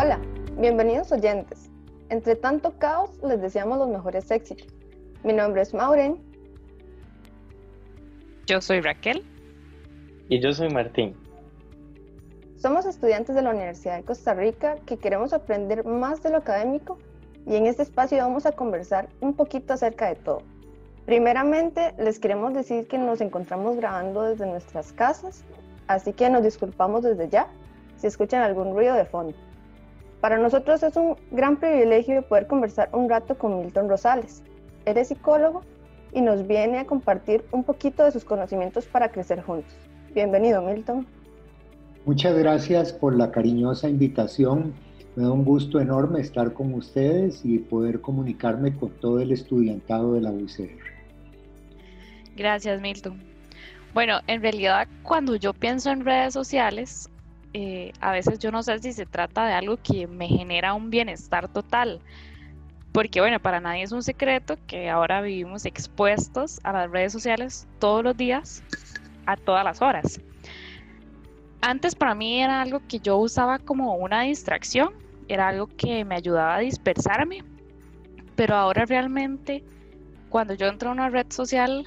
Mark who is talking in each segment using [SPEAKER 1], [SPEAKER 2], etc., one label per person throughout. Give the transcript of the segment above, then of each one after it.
[SPEAKER 1] Hola, bienvenidos oyentes. Entre tanto caos, les deseamos los mejores éxitos. Mi nombre es Maureen.
[SPEAKER 2] Yo soy Raquel.
[SPEAKER 3] Y yo soy Martín.
[SPEAKER 1] Somos estudiantes de la Universidad de Costa Rica que queremos aprender más de lo académico y en este espacio vamos a conversar un poquito acerca de todo. Primeramente, les queremos decir que nos encontramos grabando desde nuestras casas, así que nos disculpamos desde ya si escuchan algún ruido de fondo. Para nosotros es un gran privilegio poder conversar un rato con Milton Rosales. Él es psicólogo y nos viene a compartir un poquito de sus conocimientos para crecer juntos. Bienvenido, Milton.
[SPEAKER 4] Muchas gracias por la cariñosa invitación. Me da un gusto enorme estar con ustedes y poder comunicarme con todo el estudiantado de la UCR.
[SPEAKER 2] Gracias, Milton. Bueno, en realidad cuando yo pienso en redes sociales, eh, a veces yo no sé si se trata de algo que me genera un bienestar total. Porque bueno, para nadie es un secreto que ahora vivimos expuestos a las redes sociales todos los días, a todas las horas. Antes para mí era algo que yo usaba como una distracción, era algo que me ayudaba a dispersarme, pero ahora realmente cuando yo entro a una red social,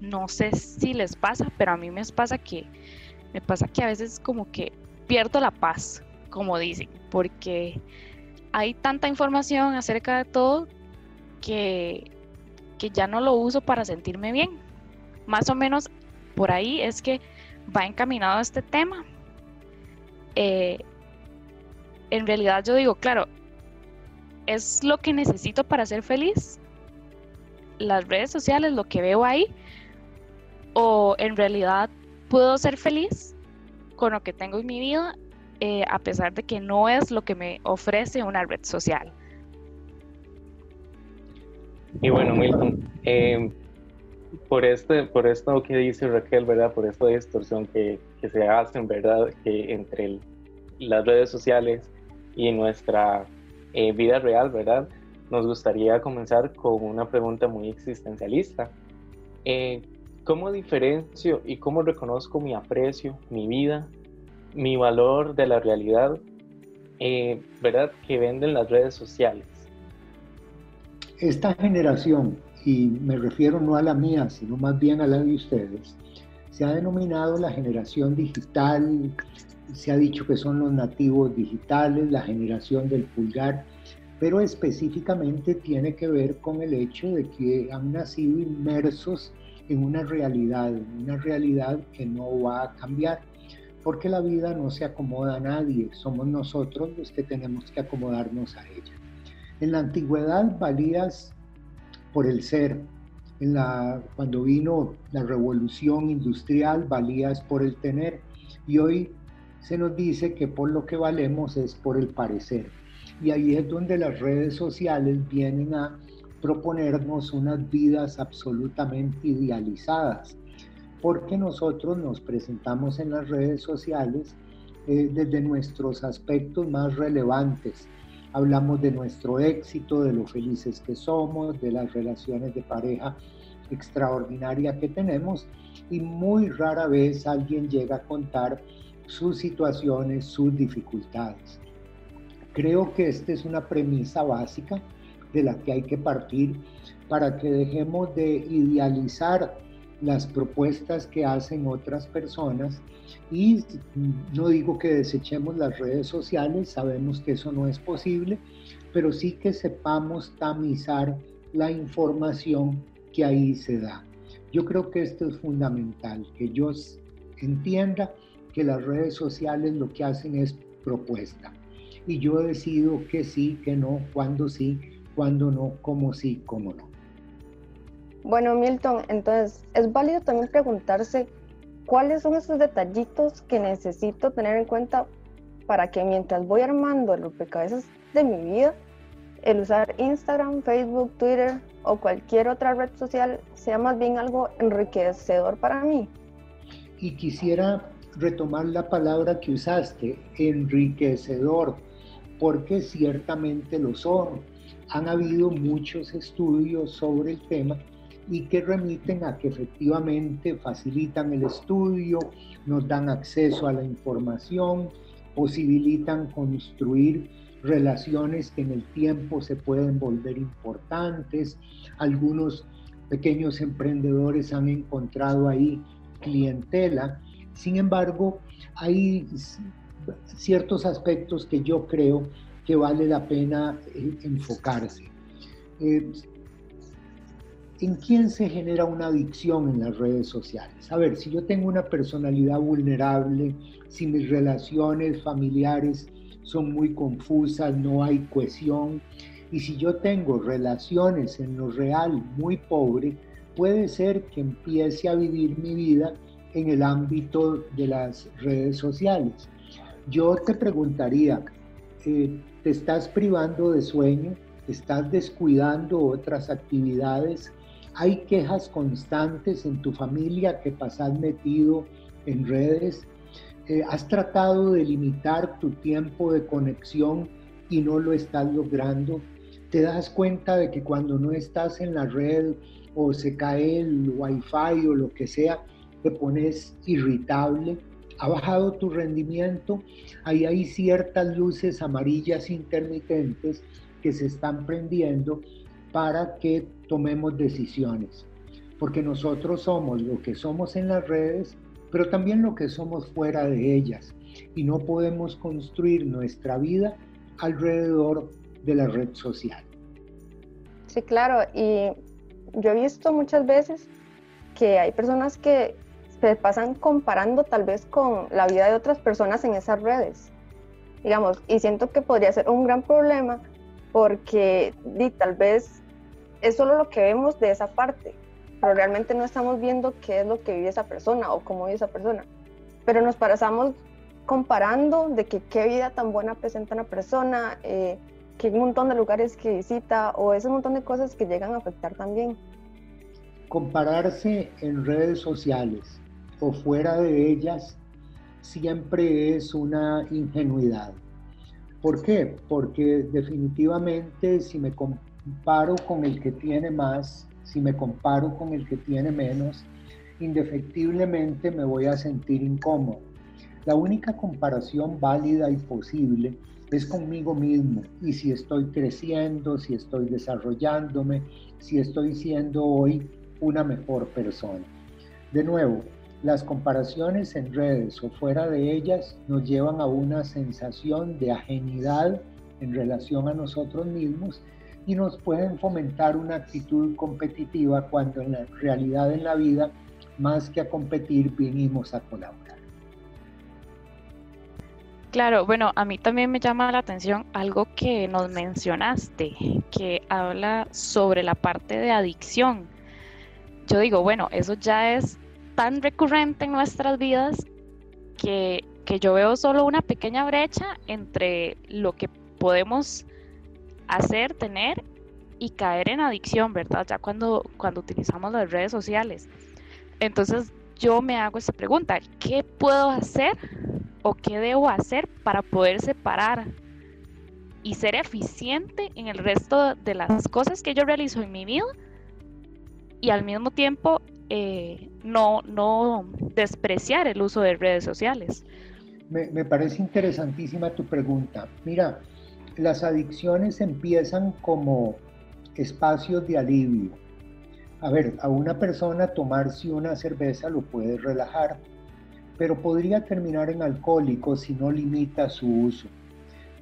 [SPEAKER 2] no sé si les pasa, pero a mí me pasa que me pasa que a veces como que pierdo la paz, como dicen, porque hay tanta información acerca de todo que, que ya no lo uso para sentirme bien. Más o menos por ahí es que va encaminado este tema. Eh, en realidad yo digo, claro, es lo que necesito para ser feliz. Las redes sociales, lo que veo ahí, o en realidad puedo ser feliz con lo que tengo en mi vida, eh, a pesar de que no es lo que me ofrece una red social.
[SPEAKER 3] Y bueno, Milton, eh, por, este, por esto que dice Raquel, ¿verdad? Por esta distorsión que, que se hace, ¿verdad? Que entre las redes sociales y nuestra eh, vida real, ¿verdad? Nos gustaría comenzar con una pregunta muy existencialista. ¿Cómo diferencio y cómo reconozco mi aprecio, mi vida, mi valor de la realidad, eh, verdad, que venden las redes sociales?
[SPEAKER 4] Esta generación, y me refiero no a la mía, sino más bien a la de ustedes, se ha denominado la generación digital, se ha dicho que son los nativos digitales, la generación del pulgar, pero específicamente tiene que ver con el hecho de que han nacido inmersos en una realidad, una realidad que no va a cambiar, porque la vida no se acomoda a nadie, somos nosotros los que tenemos que acomodarnos a ella. En la antigüedad valías por el ser, en la, cuando vino la revolución industrial valías por el tener y hoy se nos dice que por lo que valemos es por el parecer. Y ahí es donde las redes sociales vienen a proponernos unas vidas absolutamente idealizadas, porque nosotros nos presentamos en las redes sociales eh, desde nuestros aspectos más relevantes. Hablamos de nuestro éxito, de lo felices que somos, de las relaciones de pareja extraordinaria que tenemos y muy rara vez alguien llega a contar sus situaciones, sus dificultades. Creo que esta es una premisa básica de la que hay que partir para que dejemos de idealizar las propuestas que hacen otras personas y no digo que desechemos las redes sociales, sabemos que eso no es posible, pero sí que sepamos tamizar la información que ahí se da. Yo creo que esto es fundamental, que yo entienda que las redes sociales lo que hacen es propuesta. Y yo decido que sí, que no, cuándo sí, cuando no, cómo sí, cómo no.
[SPEAKER 1] Bueno, Milton, entonces es válido también preguntarse cuáles son esos detallitos que necesito tener en cuenta para que mientras voy armando el rompecabezas de mi vida, el usar Instagram, Facebook, Twitter o cualquier otra red social sea más bien algo enriquecedor para mí.
[SPEAKER 4] Y quisiera retomar la palabra que usaste, enriquecedor, porque ciertamente lo son han habido muchos estudios sobre el tema y que remiten a que efectivamente facilitan el estudio, nos dan acceso a la información, posibilitan construir relaciones que en el tiempo se pueden volver importantes. Algunos pequeños emprendedores han encontrado ahí clientela. Sin embargo, hay ciertos aspectos que yo creo que vale la pena eh, enfocarse. Eh, ¿En quién se genera una adicción en las redes sociales? A ver, si yo tengo una personalidad vulnerable, si mis relaciones familiares son muy confusas, no hay cohesión, y si yo tengo relaciones en lo real muy pobre, puede ser que empiece a vivir mi vida en el ámbito de las redes sociales. Yo te preguntaría, eh, ¿te estás privando de sueño? ¿Estás descuidando otras actividades? ¿Hay quejas constantes en tu familia que pasas metido en redes? Eh, ¿Has tratado de limitar tu tiempo de conexión y no lo estás logrando? ¿Te das cuenta de que cuando no estás en la red o se cae el wifi o lo que sea, te pones irritable? ¿Ha bajado tu rendimiento? Ahí hay ciertas luces amarillas intermitentes que se están prendiendo para que tomemos decisiones. Porque nosotros somos lo que somos en las redes, pero también lo que somos fuera de ellas. Y no podemos construir nuestra vida alrededor de la red social.
[SPEAKER 1] Sí, claro. Y yo he visto muchas veces que hay personas que se pasan comparando tal vez con la vida de otras personas en esas redes. Digamos, y siento que podría ser un gran problema porque tal vez es solo lo que vemos de esa parte, pero realmente no estamos viendo qué es lo que vive esa persona o cómo vive esa persona. Pero nos pasamos comparando de que qué vida tan buena presenta una persona, eh, qué montón de lugares que visita o ese montón de cosas que llegan a afectar también.
[SPEAKER 4] Compararse en redes sociales o fuera de ellas siempre es una ingenuidad. ¿Por qué? Porque definitivamente si me, comparo con el que tiene más, si me comparo con el que tiene menos, indefectiblemente me voy a sentir incómodo. La única comparación válida y posible es conmigo mismo y si estoy creciendo, si estoy desarrollándome, si estoy siendo hoy una mejor persona. De nuevo, las comparaciones en redes o fuera de ellas nos llevan a una sensación de ajenidad en relación a nosotros mismos y nos pueden fomentar una actitud competitiva cuando en la realidad en la vida, más que a competir, vinimos a colaborar.
[SPEAKER 2] Claro, bueno, a mí también me llama la atención algo que nos mencionaste, que habla sobre la parte de adicción. Yo digo, bueno, eso ya es tan recurrente en nuestras vidas que, que yo veo solo una pequeña brecha entre lo que podemos hacer, tener y caer en adicción, ¿verdad? Ya cuando, cuando utilizamos las redes sociales. Entonces yo me hago esa pregunta, ¿qué puedo hacer o qué debo hacer para poder separar y ser eficiente en el resto de las cosas que yo realizo en mi vida y al mismo tiempo eh, no, no despreciar el uso de redes sociales?
[SPEAKER 4] Me, me parece interesantísima tu pregunta. Mira, las adicciones empiezan como espacios de alivio. A ver, a una persona tomarse una cerveza lo puede relajar, pero podría terminar en alcohólico si no limita su uso.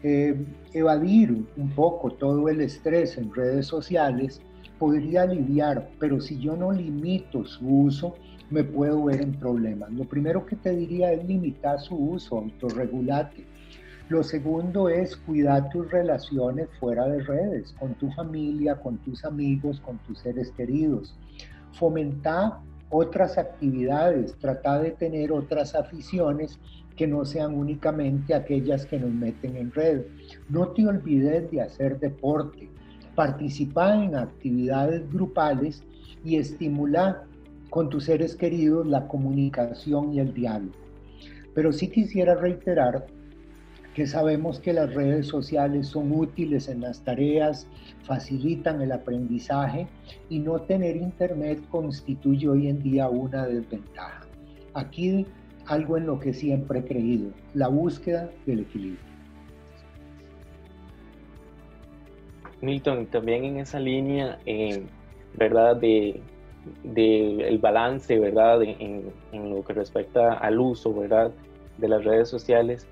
[SPEAKER 4] Eh, evadir un poco todo el estrés en redes sociales podría aliviar, pero si yo no limito su uso, me puedo ver en problemas. Lo primero que te diría es limitar su uso, autorregulate. Lo segundo es cuidar tus relaciones fuera de redes, con tu familia, con tus amigos, con tus seres queridos. Fomentar otras actividades, trata de tener otras aficiones que no sean únicamente aquellas que nos meten en red. No te olvides de hacer deporte, participar en actividades grupales y estimular con tus seres queridos la comunicación y el diálogo. Pero sí quisiera reiterar que sabemos que las redes sociales son útiles en las tareas, facilitan el aprendizaje y no tener internet constituye hoy en día una desventaja. Aquí algo en lo que siempre he creído, la búsqueda del equilibrio.
[SPEAKER 3] Milton, también en esa línea, eh, ¿verdad? De, el balance, ¿verdad? en, lo que respecta al uso, ¿verdad? De las redes sociales.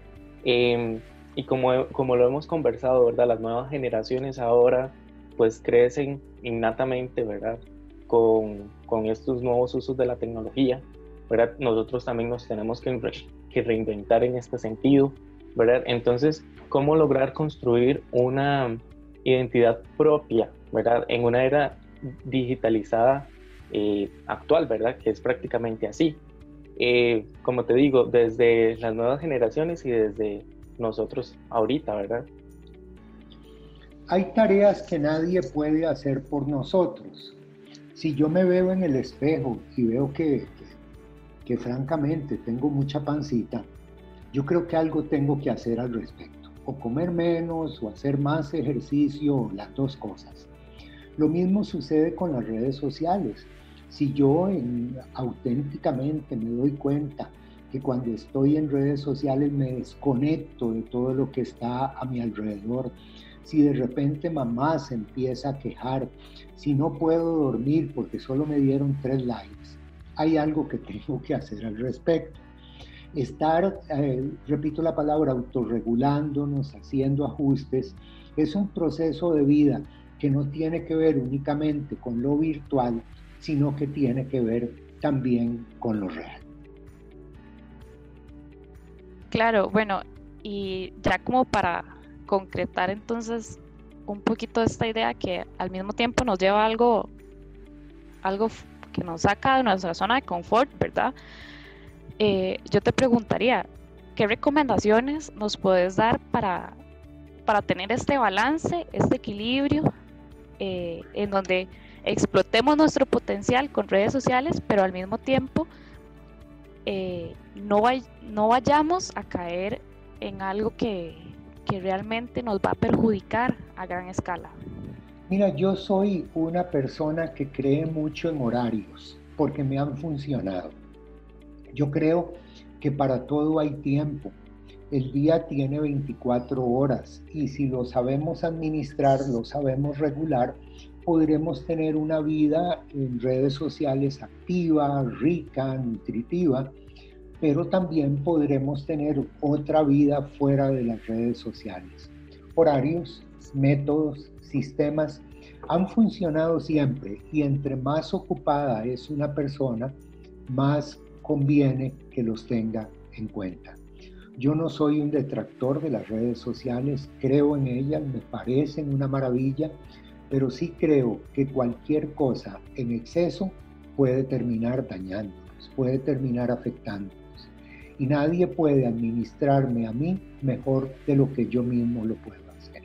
[SPEAKER 3] Em, y como, como lo hemos conversado, ¿verdad? Las nuevas generaciones ahora pues crecen innatamente, ¿verdad? Con, con estos nuevos usos de la tecnología, ¿verdad? Nosotros también nos tenemos que, que reinventar en este sentido, ¿verdad? Entonces, ¿cómo lograr construir una identidad propia, ¿verdad? En una era digitalizada eh, actual, ¿verdad? Que es prácticamente así. Eh, como te digo, desde las nuevas generaciones y desde nosotros ahorita, ¿verdad?
[SPEAKER 4] Hay tareas que nadie puede hacer por nosotros. Si yo me veo en el espejo y veo que, que, francamente tengo mucha pancita, yo creo que algo tengo que hacer al respecto. O comer menos o hacer más ejercicio, las dos cosas. Lo mismo sucede con las redes sociales. Si yo auténticamente me doy cuenta que cuando estoy en redes sociales me desconecto de todo lo que está a mi alrededor. Si de repente mamá se empieza a quejar, si no puedo dormir porque solo me dieron tres likes, hay algo que tengo que hacer al respecto. Estar, eh, repito la palabra, autorregulándonos, haciendo ajustes, es un proceso de vida que no tiene que ver únicamente con lo virtual, sino que tiene que ver también con lo real.
[SPEAKER 2] Claro, bueno, y ya como para concretar entonces un poquito esta idea que al mismo tiempo nos lleva a algo, algo que nos saca de nuestra zona de confort, ¿verdad? Eh, yo te preguntaría, ¿qué recomendaciones nos puedes dar para, para tener este balance, este equilibrio, eh, en donde explotemos nuestro potencial con redes sociales, pero al mismo tiempo eh, no, no vayamos a caer en algo que, que realmente nos va a perjudicar a gran escala.
[SPEAKER 4] Mira, yo soy una persona que cree mucho en horarios porque me han funcionado. Yo creo que para todo hay tiempo. El día tiene 24 horas y si lo sabemos administrar, lo sabemos regular, podremos tener una vida en redes sociales activa, rica, nutritiva, pero también podremos tener otra vida fuera de las redes sociales. Horarios, métodos, sistemas han funcionado siempre y entre más ocupada es una persona, más conviene que los tenga en cuenta. Yo no soy un detractor de las redes sociales, creo en ellas, me parecen una maravilla, pero sí creo que cualquier cosa en exceso puede terminar dañándonos, puede terminar afectándonos. Y nadie puede administrarme a mí mejor de lo que yo mismo lo puedo hacer.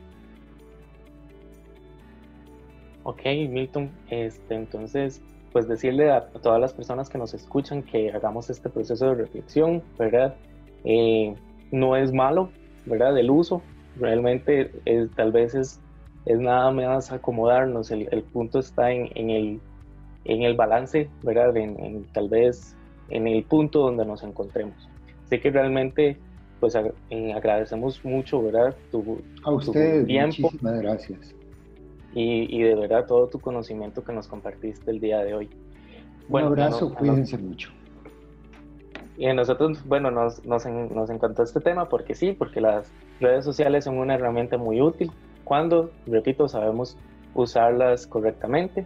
[SPEAKER 3] Ok, Milton, este, entonces, pues decirle a, todas las personas que nos escuchan que hagamos este proceso de reflexión, ¿verdad? Eh, no es malo, ¿verdad? El uso, realmente tal vez es es nada más acomodarnos, el, punto está en, el, en el balance, ¿verdad? En, tal vez en el punto donde nos encontremos. Así que realmente, pues eh, agradecemos mucho, ¿verdad?
[SPEAKER 4] Tu, A ustedes, tiempo. Muchísimas gracias.
[SPEAKER 3] Y, de verdad todo tu conocimiento que nos compartiste el día de hoy.
[SPEAKER 4] Un abrazo, cuídense mucho.
[SPEAKER 3] Y a nosotros, bueno, nos, nos, nos encantó este tema porque sí, porque las redes sociales son una herramienta muy útil cuando, repito, sabemos usarlas correctamente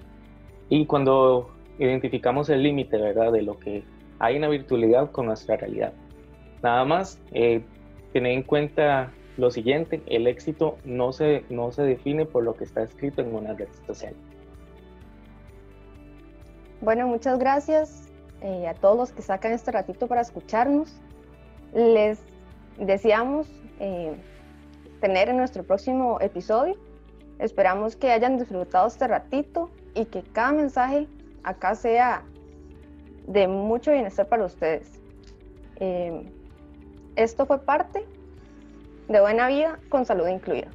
[SPEAKER 3] y cuando identificamos el límite, ¿verdad?, de lo que hay en la virtualidad con nuestra realidad. Nada más, eh, tener en cuenta lo siguiente, el éxito no se, no se define por lo que está escrito en una red social.
[SPEAKER 1] Bueno, muchas gracias eh, a todos los que sacan este ratito para escucharnos. Les deseamos eh, tener en nuestro próximo episodio. Esperamos que hayan disfrutado este ratito y que cada mensaje acá sea de mucho bienestar para ustedes. Eh, esto fue parte de Buena Vida con Salud Incluida.